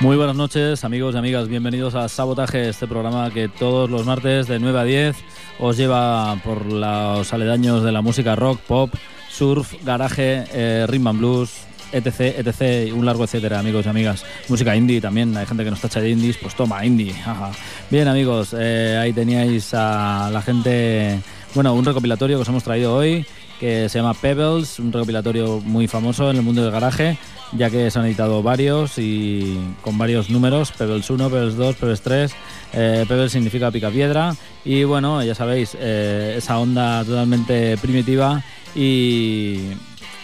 Muy buenas noches, amigos y amigas. Bienvenidos a Sabotaje, este programa que todos los martes de 9 a 10 os lleva por los aledaños de la música rock, pop, surf, garaje, eh, rhythm and blues, etc, etc, y un largo etcétera, amigos y amigas. Música indie también, hay gente que nos tacha de indies, pues toma, indie. Bien, amigos, eh, ahí teníais a la gente, bueno, un recopilatorio que os hemos traído hoy que se llama Pebbles, un recopilatorio muy famoso en el mundo del garaje, ya que se han editado varios y con varios números, Pebbles 1, Pebbles 2, Pebbles 3. Eh, Pebbles significa picapiedra y bueno, ya sabéis, eh, esa onda totalmente primitiva y,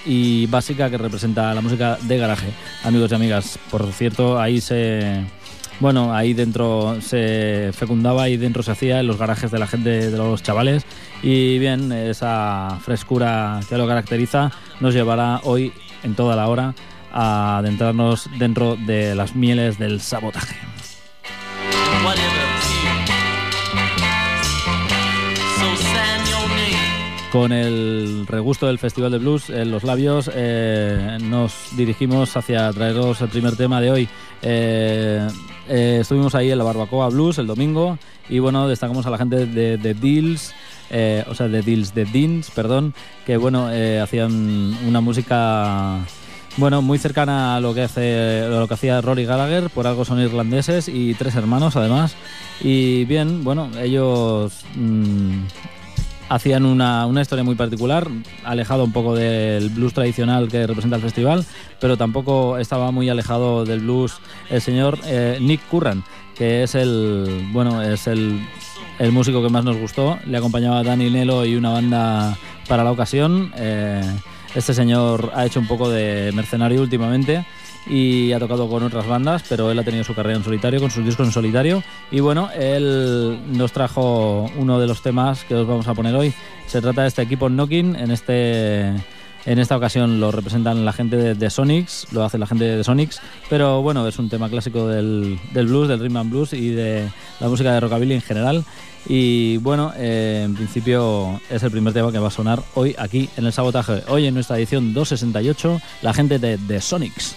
y básica que representa la música de garaje. Amigos y amigas, por cierto, ahí se... Bueno, ahí dentro se fecundaba y dentro se hacía en los garajes de la gente, de los chavales. Y bien, esa frescura que lo caracteriza nos llevará hoy en toda la hora a adentrarnos dentro de las mieles del sabotaje. Con el regusto del Festival de Blues en los labios, eh, nos dirigimos hacia traeros el primer tema de hoy. Eh, eh, estuvimos ahí en la Barbacoa Blues el domingo y bueno, destacamos a la gente de, de Deals, eh, o sea, de Deals, de Deans, perdón, que bueno, eh, hacían una música bueno, muy cercana a lo que hace lo que hacía Rory Gallagher, por algo son irlandeses y tres hermanos además. Y bien, bueno, ellos mm, hacían una, una historia muy particular, alejado un poco del blues tradicional que representa el festival, pero tampoco estaba muy alejado del blues el señor eh, Nick Curran, que es el bueno, es el, el músico que más nos gustó. Le acompañaba Danny Nelo y una banda para la ocasión. Eh, este señor ha hecho un poco de mercenario últimamente y ha tocado con otras bandas, pero él ha tenido su carrera en solitario, con sus discos en solitario. Y bueno, él nos trajo uno de los temas que os vamos a poner hoy. Se trata de este equipo Knocking. En, este, en esta ocasión lo representan la gente de, de Sonics, lo hace la gente de Sonics, pero bueno, es un tema clásico del, del blues, del rhythm and blues y de la música de rockabilly en general. Y bueno, eh, en principio es el primer tema que va a sonar hoy aquí en el sabotaje. Hoy en nuestra edición 268, la gente de The Sonics.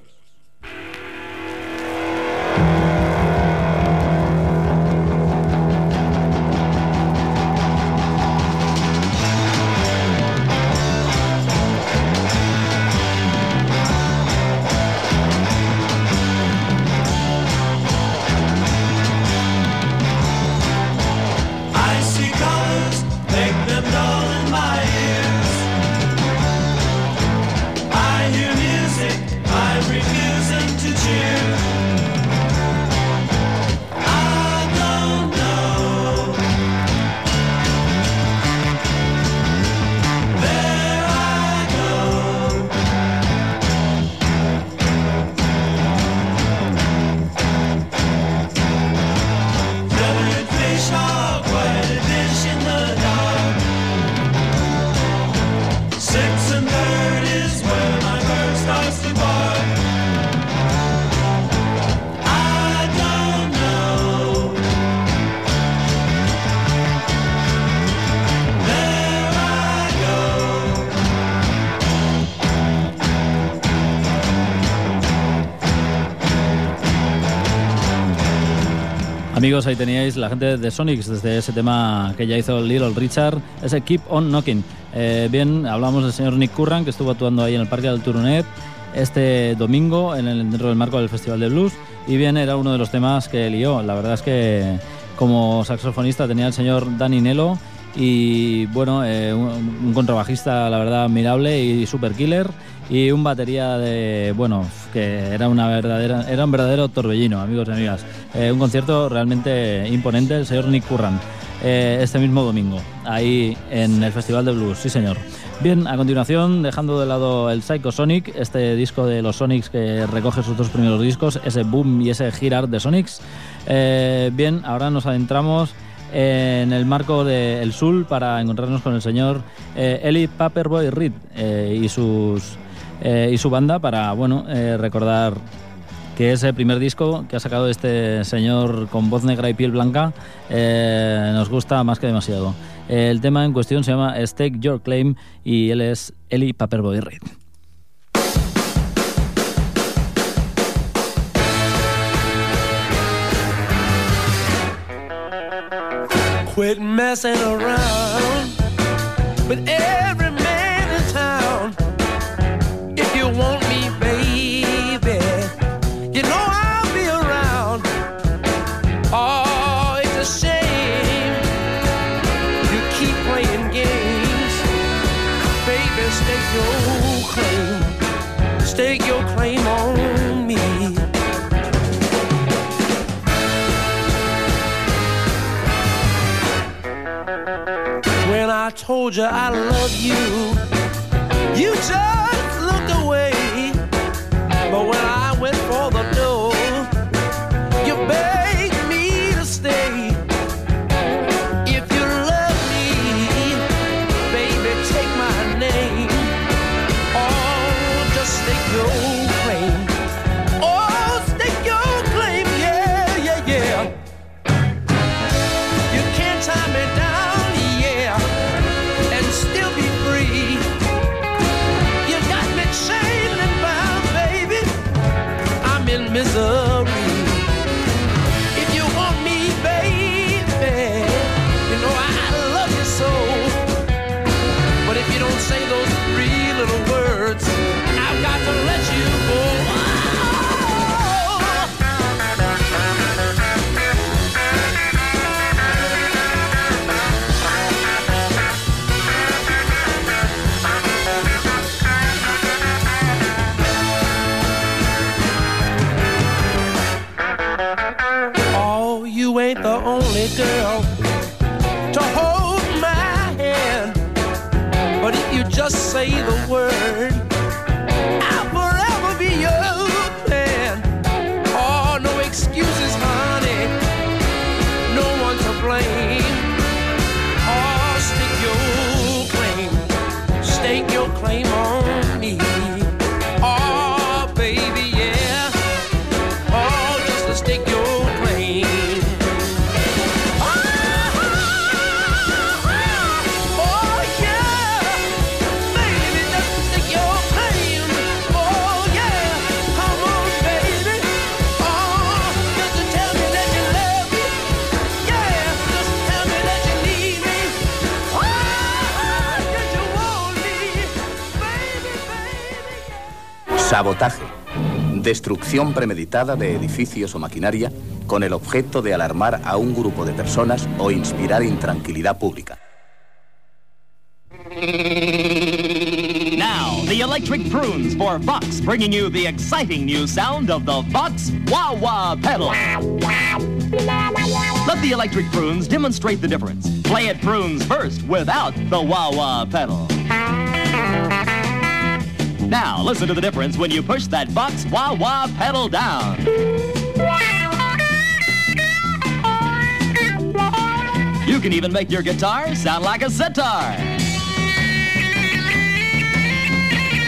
Amigos, ahí teníais la gente de Sonics desde ese tema que ya hizo Little Richard, ese Keep On Knocking. Eh, bien, hablamos del señor Nick Curran, que estuvo actuando ahí en el Parque del Turonet este domingo en el, dentro del marco del Festival de Blues. Y bien, era uno de los temas que lió. La verdad es que como saxofonista tenía el señor Danny Nello y bueno, eh, un, un contrabajista, la verdad, admirable y super killer. Y un batería de, bueno, que era una verdadera, era un verdadero torbellino, amigos y amigas. Eh, un concierto realmente imponente, el señor Nick Curran, eh, este mismo domingo, ahí en el Festival de Blues, sí señor. Bien, a continuación, dejando de lado el Psycho Sonic, este disco de los Sonics que recoge sus dos primeros discos, ese Boom y ese Girard de Sonics. Eh, bien, ahora nos adentramos en el marco de El Sul para encontrarnos con el señor eh, Eli Paperboy Reed eh, y sus eh, y su banda para bueno eh, recordar que ese primer disco que ha sacado este señor con voz negra y piel blanca nos gusta más que demasiado. El tema en cuestión se llama Stake Your Claim y él es Eli Paperboy Reed. Quit messing around told you I love you, you just looked away. But when I girl Sabotaje. Destrucción premeditada de edificios o maquinaria con el objeto de alarmar a un grupo de personas o inspirar intranquilidad pública. Now, the electric prunes for Vox, bringing you the exciting new sound of the Vox Wah Wah pedal. Let the electric prunes demonstrate the difference. Play it prunes first without the Wah Wah pedal. Now, listen to the difference when you push that box Wah Wah pedal down. You can even make your guitar sound like a sitar.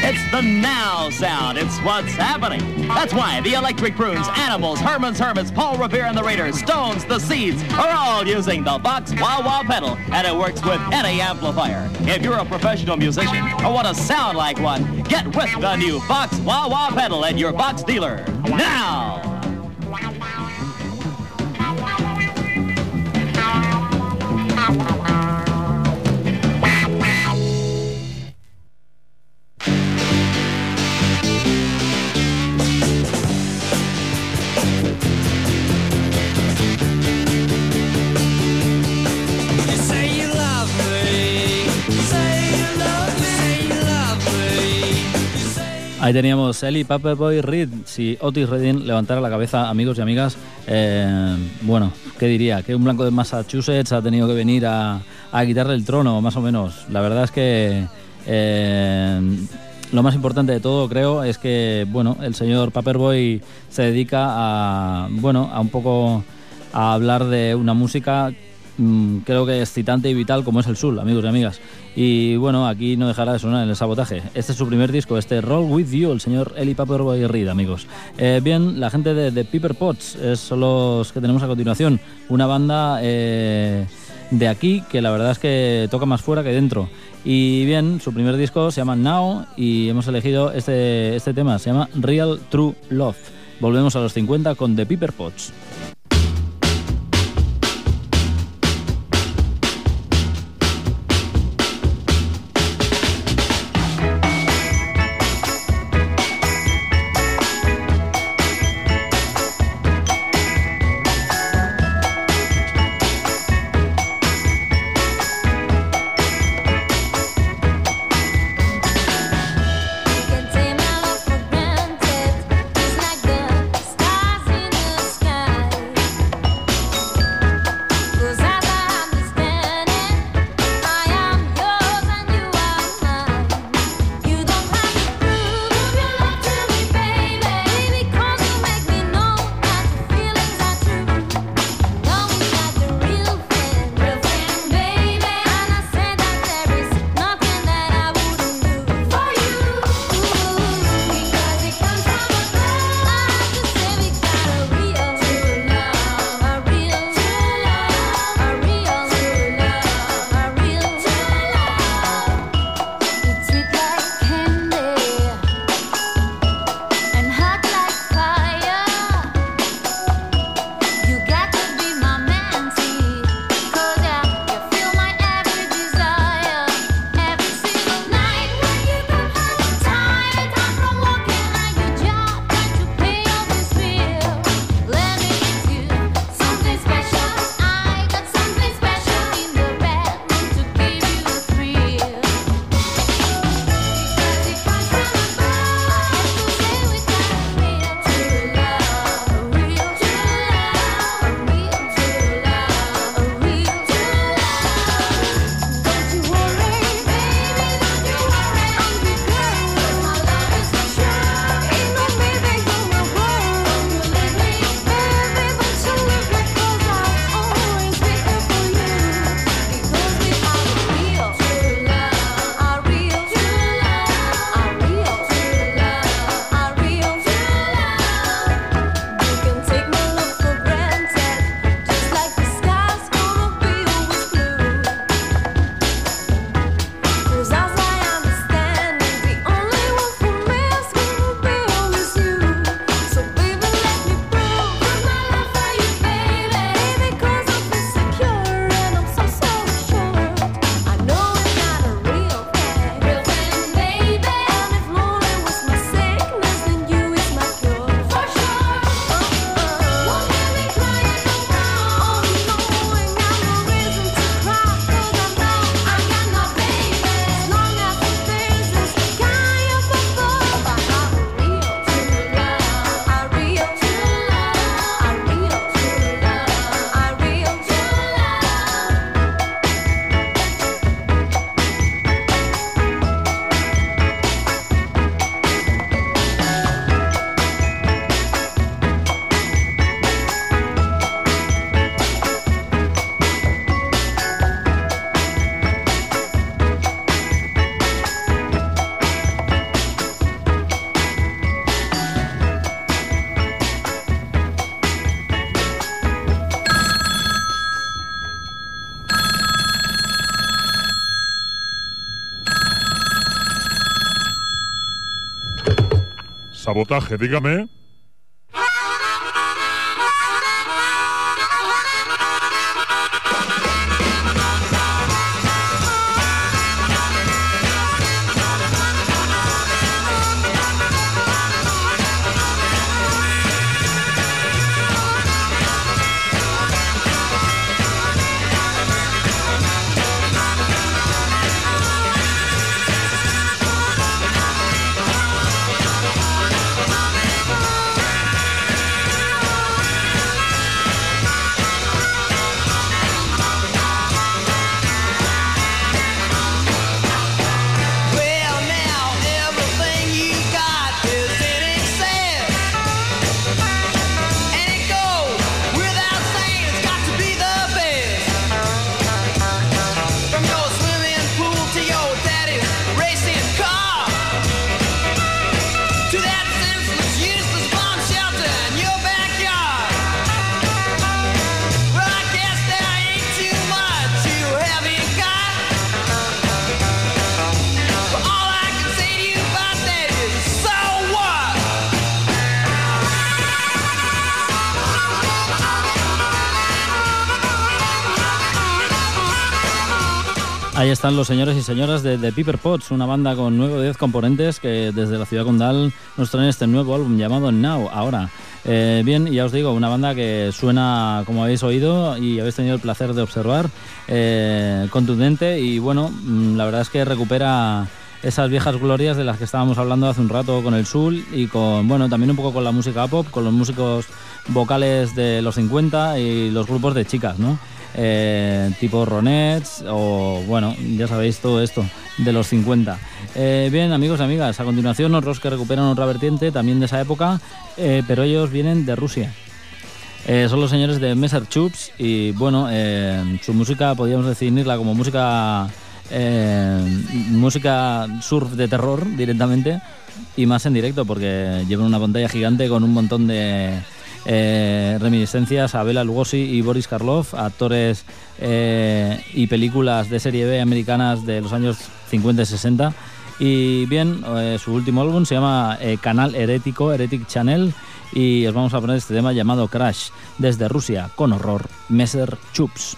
It's the now sound. It's what's happening. That's why the Electric Prunes, Animals, Herman's Hermits, Paul Revere and the Raiders, Stones, the Seeds are all using the Vox Wah Wah pedal, and it works with any amplifier. If you're a professional musician or want to sound like one, get with the new Vox Wah Wah pedal at your Vox dealer now. Ahí teníamos Ellie Paperboy Reed. Si Otis Redding levantara la cabeza, amigos y amigas, eh, bueno, ¿qué diría? Que un blanco de Massachusetts ha tenido que venir a, quitarle el trono, más o menos. La verdad es que eh, lo más importante de todo, creo, es que, bueno, el señor Paperboy se dedica a, bueno, a un poco a hablar de una música mm, creo que excitante y vital como es el Sul, amigos y amigas. Y bueno, aquí no dejará de sonar el sabotaje. Este es su primer disco, este Roll With You, el señor Eli Paperboy Reed, amigos. Eh, bien, la gente de, de Piper Potts es, son los que tenemos a continuación. Una banda eh, de aquí que la verdad es que toca más fuera que dentro. Y bien, su primer disco se llama Now y hemos elegido este, este tema, se llama Real True Love. Volvemos a los 50 con The Piper Potts. Sabotaje, dígame. Están los señores y señoras de The Piper Pots, una banda con 9 o 10 componentes que desde la ciudad condal nos traen este nuevo álbum llamado Now, ahora. Eh, bien, ya os digo, una banda que suena, como habéis oído y habéis tenido el placer de observar, eh, contundente y bueno, mm, la verdad es que recupera esas viejas glorias de las que estábamos hablando hace un rato con el Sul y con, bueno, también un poco con la música pop, con los músicos vocales de los 50 y los grupos de chicas, ¿no? Eh, tipo Ronettes o, bueno, ya sabéis todo esto de los 50. Eh, bien, amigos y amigas, a continuación otros que recuperan otra vertiente también de esa época, eh, pero ellos vienen de Rusia. Son los señores de Messer Chups y bueno, su música podríamos definirla como música música surf de terror directamente y más en directo porque llevan una pantalla gigante con un montón de eh, reminiscencias a Bela Lugosi y Boris Karloff, actores eh, y películas de serie B americanas de los años 50 y 60. Y bien, eh, su último álbum se llama Canal Herético, Heretic Channel, y os vamos a poner este tema llamado Crash, desde Rusia, con horror, Messer Chups.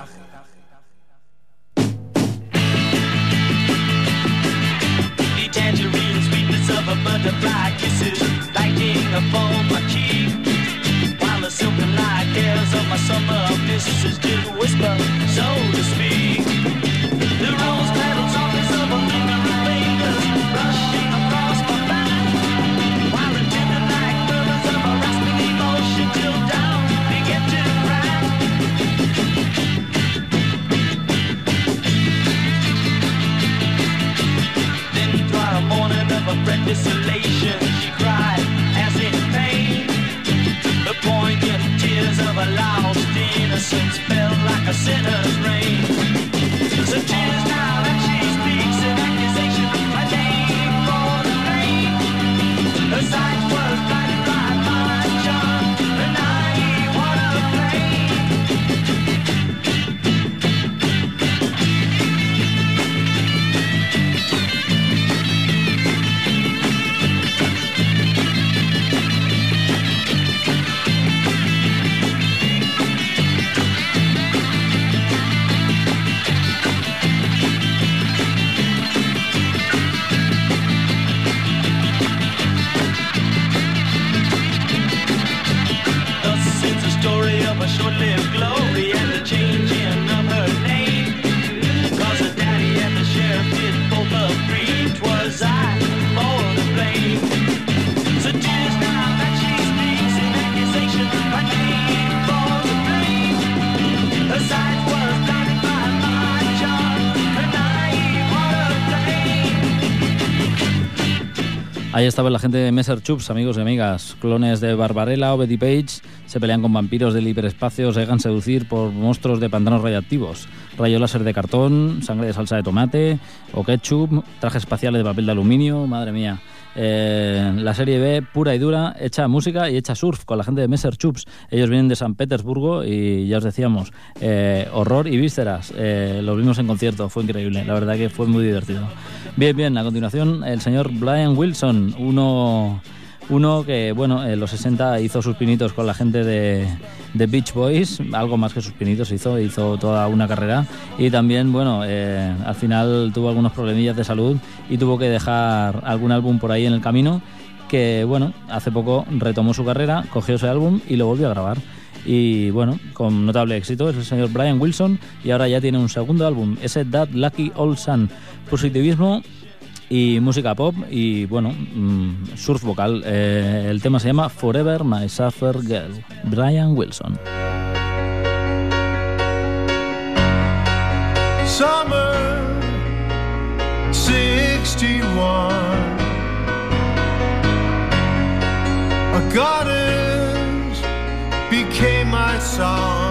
Ahí estaba la gente de Messer Chups, amigos y amigas. Clones de Barbarella o Betty Page se pelean con vampiros del hiperespacio, se dejan seducir por monstruos de pantanos radiactivos. Rayo láser de cartón, sangre de salsa de tomate o ketchup, trajes espaciales de papel de aluminio, madre mía. Eh, la serie B, pura y dura, hecha música y hecha surf con la gente de Messer Chups. Ellos vienen de San Petersburgo y ya os decíamos, eh, horror y vísceras. Eh, los vimos en concierto, fue increíble, la verdad que fue muy divertido. Bien, bien, a continuación el señor Brian Wilson, uno, uno que, bueno, en los 60 hizo sus pinitos con la gente de, de Beach Boys, algo más que sus pinitos hizo, hizo toda una carrera y también, bueno, eh, al final tuvo algunos problemillas de salud y tuvo que dejar algún álbum por ahí en el camino que, bueno, hace poco retomó su carrera, cogió ese álbum y lo volvió a grabar. Y bueno, con notable éxito es el señor Brian Wilson y ahora ya tiene un segundo álbum, ese That Lucky Old Sun. Positivismo y música pop y bueno, mm, surf vocal. Eh, el tema se llama Forever My Suffer Girl. Brian Wilson. Summer 61. A became my song.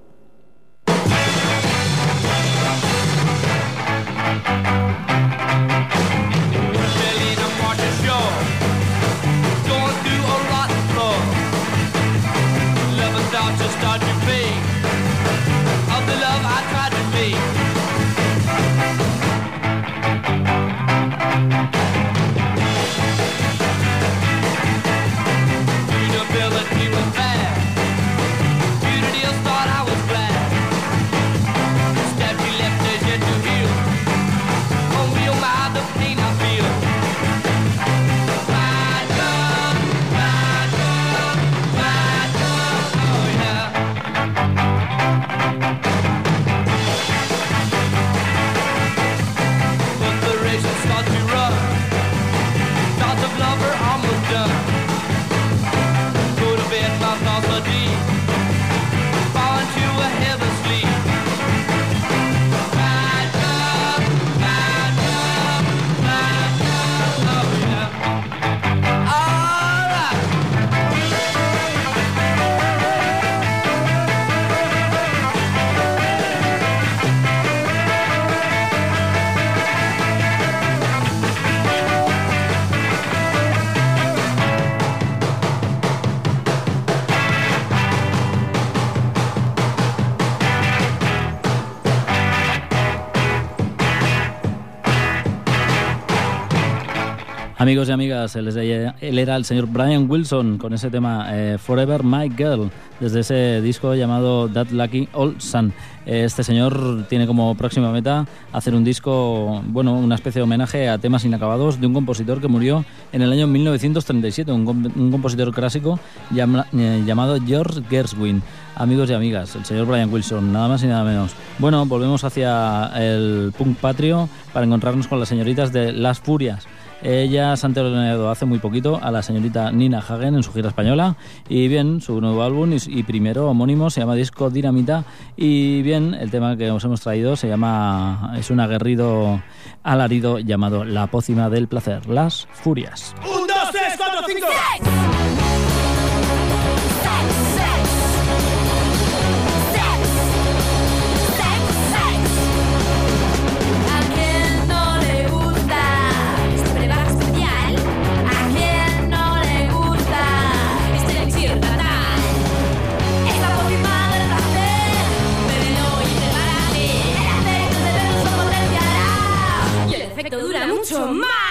Amigos y amigas, él, era el señor Brian Wilson con ese tema eh, Forever My Girl, desde ese disco llamado That Lucky Old Sun. Este señor tiene como próxima meta hacer un disco, bueno, una especie de homenaje a temas inacabados de un compositor que murió en el año 1937, un, com- un compositor clásico eh, llamado George Gershwin. Amigos y amigas, el señor Brian Wilson, nada más y nada menos. Bueno, volvemos hacia el punk patrio para encontrarnos con las señoritas de Las Furias. Ellas han teloneado hace muy poquito a la señorita Nina Hagen en su gira española. Y bien, su nuevo álbum y, y primero homónimo se llama Disco Dinamita. Y bien, el tema que os hemos traído se llama. Es un aguerrido alarido llamado La pócima del placer, Las Furias. Un, dos, tres, cuatro, cinco. ¿A efecto dura mucho más.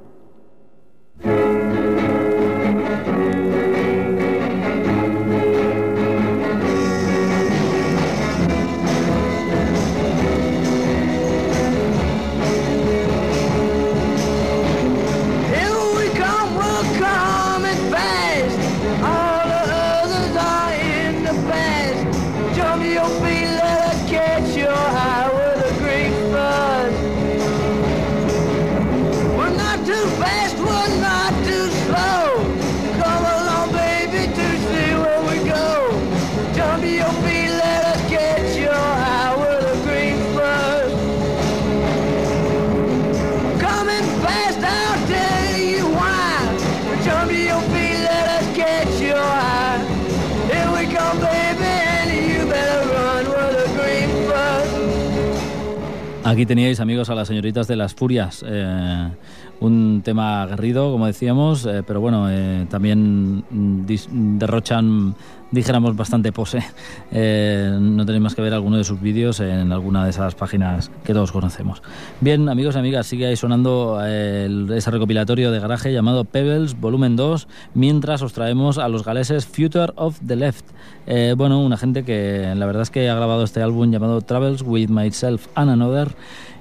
Aquí teníais, amigos, a las señoritas de las furias. eh, un tema aguerrido, como decíamos, eh, pero bueno, eh, también mm, derrochan, dijéramos, bastante pose. Eh, no tenéis más que ver alguno de sus vídeos en alguna de esas páginas que todos conocemos. Bien, amigos y amigas, sigue ahí sonando eh, el- ese recopilatorio de garaje llamado Pebbles Volumen 2, mientras os traemos a los galeses Future of the Left. Eh, bueno, una gente que la verdad es que ha grabado este álbum llamado Travels with Myself and Another.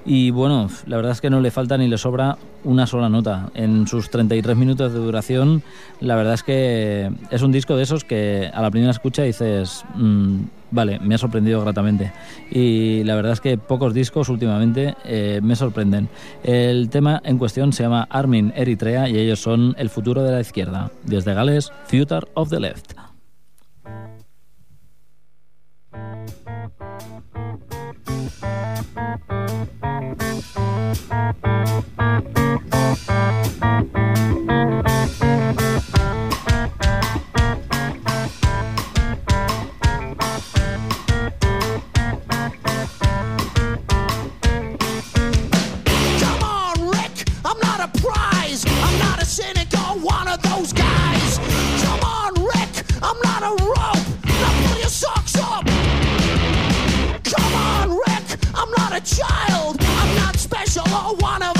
Y bueno, la verdad es que no le falta ni le sobra una sola nota. En sus 33 minutos de duración, la verdad es que es un disco de esos que a la primera escucha dices, "Mm, vale, me ha sorprendido gratamente. Y la verdad es que pocos discos últimamente eh, me sorprenden. El tema en cuestión se llama Armin Eritrea y ellos son el futuro de la izquierda. Desde Gales, Future of the Left. Thank you. Child. I'm not special or one of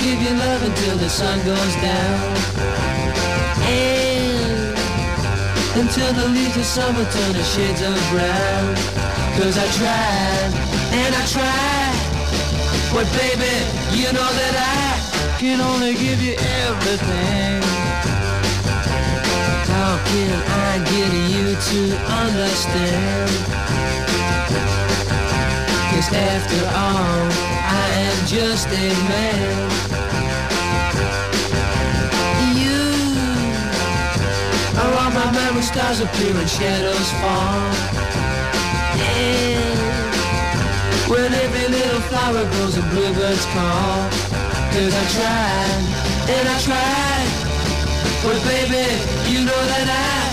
give you love until the sun goes down. And until the leaves of summer turn to shades of brown. Cause I tried, and I tried. But baby, you know that I can only give you everything. How can I get you to understand? Cause after all, just a man. You are all my memory, stars appear and shadows fall. And when every little flower grows and bluebirds call. Cause I tried, and I tried, but baby, you know that I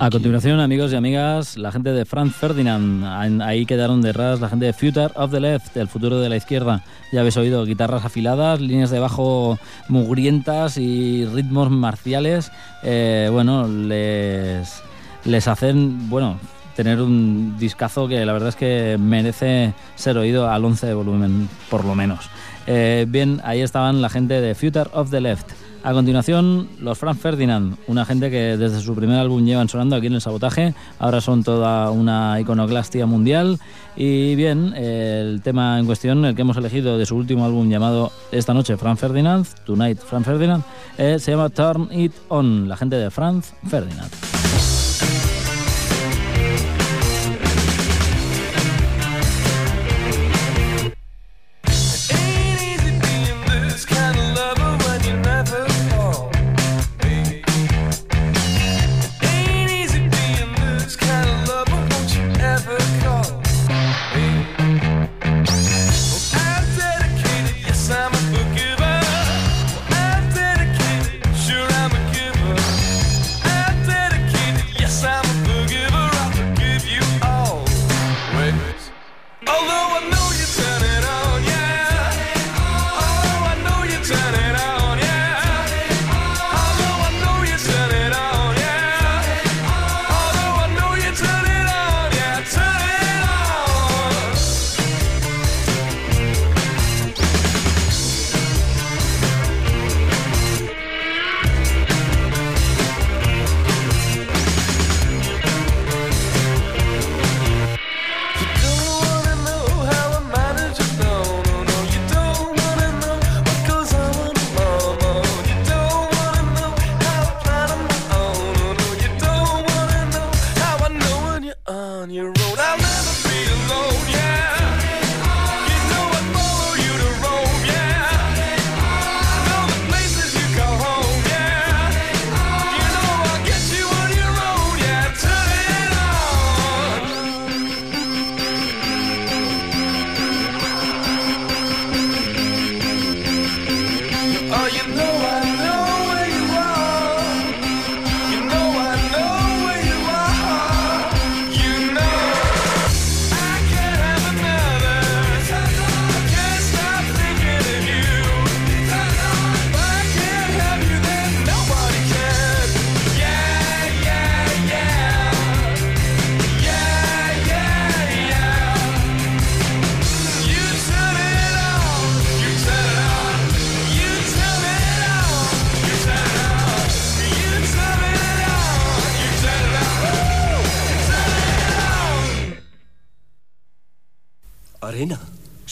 A continuación, amigos y amigas, la gente de Franz Ferdinand. Ahí- quedaron detrás la gente de Future of the Left, el futuro de la izquierda. Ya habéis oído guitarras afiladas, líneas de bajo mugrientas y ritmos marciales. Eh, bueno, les, les hacen, bueno, tener un discazo que la verdad es que merece ser oído al 11 de volumen, por lo menos. Eh, bien, ahí estaban la gente de Future of the Left. A continuación, los Franz Ferdinand, una gente que desde su primer álbum llevan sonando aquí en el sabotaje, ahora son toda una iconoclastia mundial. Y bien, el tema en cuestión, el que hemos elegido de su último álbum llamado Esta noche Franz Ferdinand, Tonight Franz Ferdinand, eh, se llama Turn It On, la gente de Franz Ferdinand.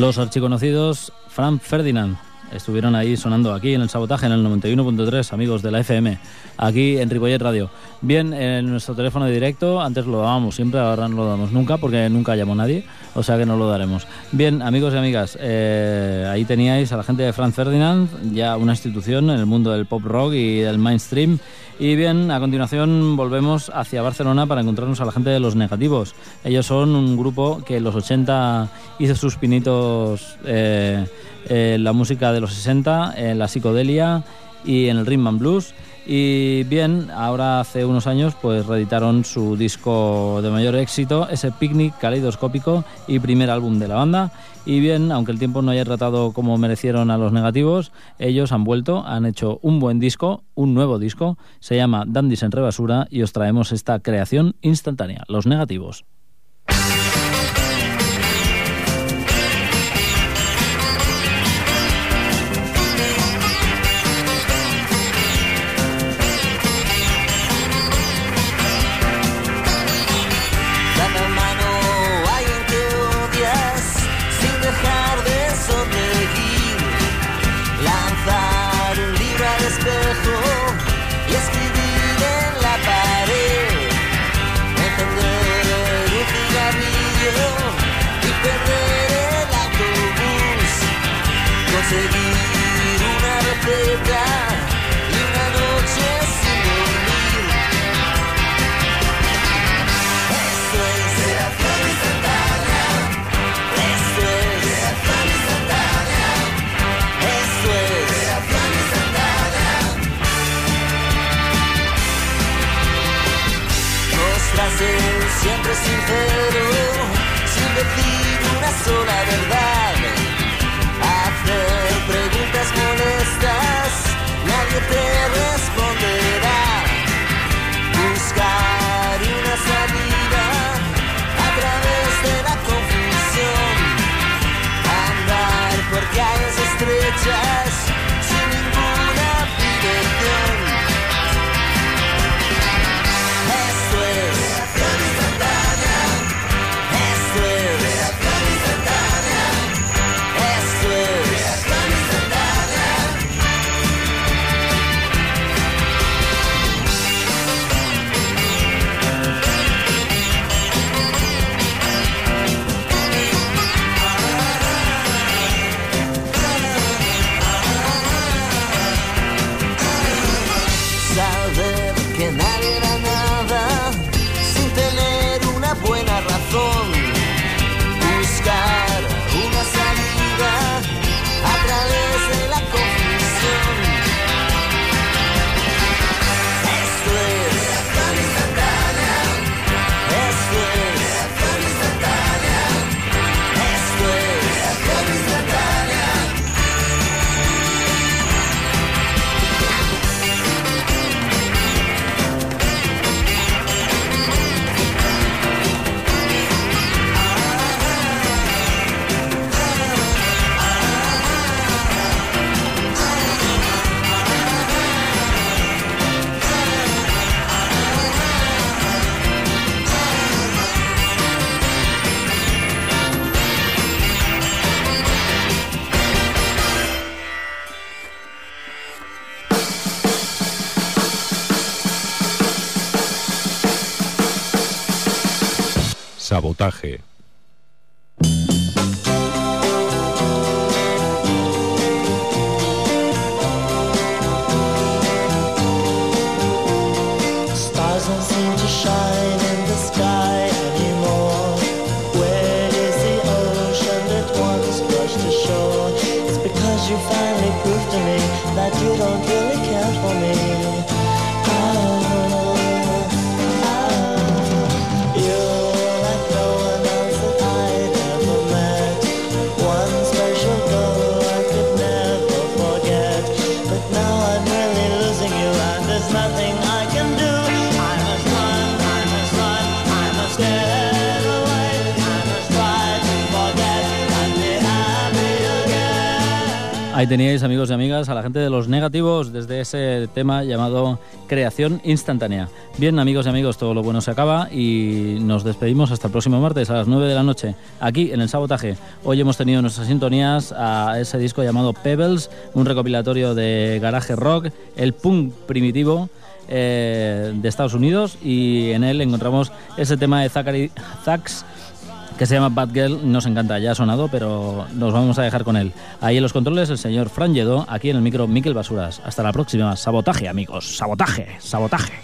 Los archiconocidos Frank Ferdinand estuvieron ahí sonando aquí en el sabotaje en el 91.3, amigos de la FM, aquí en Ripollet Radio. Bien, en nuestro teléfono de directo, antes lo dábamos siempre, ahora no lo damos nunca porque nunca llamó nadie, o sea que no lo daremos. Bien, amigos y amigas, eh, ahí teníais a la gente de Frank Ferdinand, ya una institución en el mundo del pop rock y del mainstream. Y bien, a continuación volvemos hacia Barcelona para encontrarnos a la gente de Los Negativos. Ellos son un grupo que en los 80 hizo sus pinitos eh, en la música de los 60, en la psicodelia y en el rhythm and blues. Y bien, ahora hace unos años pues reeditaron su disco de mayor éxito, ese Picnic caleidoscópico y primer álbum de la banda. Y bien, aunque el tiempo no haya tratado como merecieron a los negativos, ellos han vuelto, han hecho un buen disco, un nuevo disco, se llama Dandys en Rebasura y os traemos esta creación instantánea, los negativos. Siempre sincero, Sabotaje. Ahí teníais, amigos y amigas, a la gente de los negativos desde ese tema llamado creación instantánea. Bien, amigos y amigos, todo lo bueno se acaba y nos despedimos hasta el próximo martes a las 9 de la noche, aquí en el Sabotaje. Hoy hemos tenido nuestras sintonías a ese disco llamado Pebbles, un recopilatorio de garaje rock, el punk primitivo eh, de Estados Unidos y en él encontramos ese tema de Zachary Zax que se llama Bad Girl, nos encanta, ya ha sonado, pero nos vamos a dejar con él. Ahí en los controles el señor Fran Lledó, aquí en el micro Miquel Basuras. Hasta la próxima. Sabotaje, amigos. Sabotaje, sabotaje.